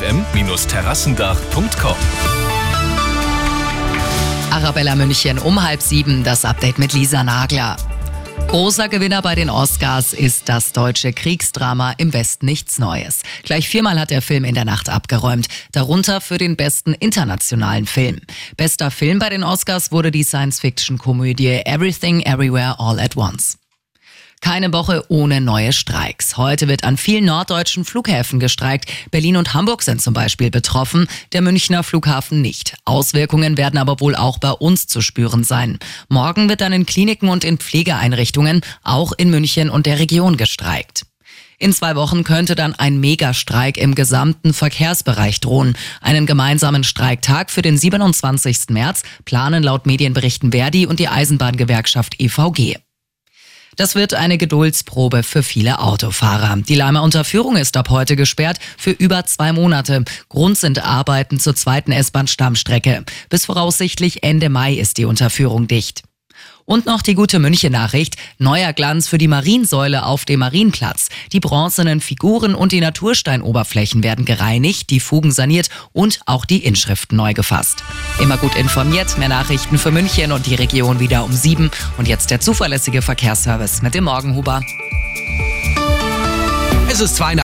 fm-terrassendach.com. Arabella München um halb sieben, das Update mit Lisa Nagler. Großer Gewinner bei den Oscars ist das deutsche Kriegsdrama Im Westen nichts Neues. Gleich viermal hat der Film in der Nacht abgeräumt, darunter für den besten internationalen Film. Bester Film bei den Oscars wurde die Science-Fiction-Komödie Everything Everywhere All at Once. Keine Woche ohne neue Streiks. Heute wird an vielen norddeutschen Flughäfen gestreikt. Berlin und Hamburg sind zum Beispiel betroffen, der Münchner Flughafen nicht. Auswirkungen werden aber wohl auch bei uns zu spüren sein. Morgen wird dann in Kliniken und in Pflegeeinrichtungen, auch in München und der Region gestreikt. In zwei Wochen könnte dann ein Megastreik im gesamten Verkehrsbereich drohen. Einen gemeinsamen Streiktag für den 27. März planen laut Medienberichten Verdi und die Eisenbahngewerkschaft EVG. Das wird eine Geduldsprobe für viele Autofahrer. Die Leimer Unterführung ist ab heute gesperrt für über zwei Monate. Grund sind Arbeiten zur zweiten S-Bahn-Stammstrecke. Bis voraussichtlich Ende Mai ist die Unterführung dicht. Und noch die gute München-Nachricht. Neuer Glanz für die Mariensäule auf dem Marienplatz. Die bronzenen Figuren und die Natursteinoberflächen werden gereinigt, die Fugen saniert und auch die Inschriften neu gefasst. Immer gut informiert, mehr Nachrichten für München und die Region wieder um sieben. Und jetzt der zuverlässige Verkehrsservice mit dem Morgenhuber. Es ist zwei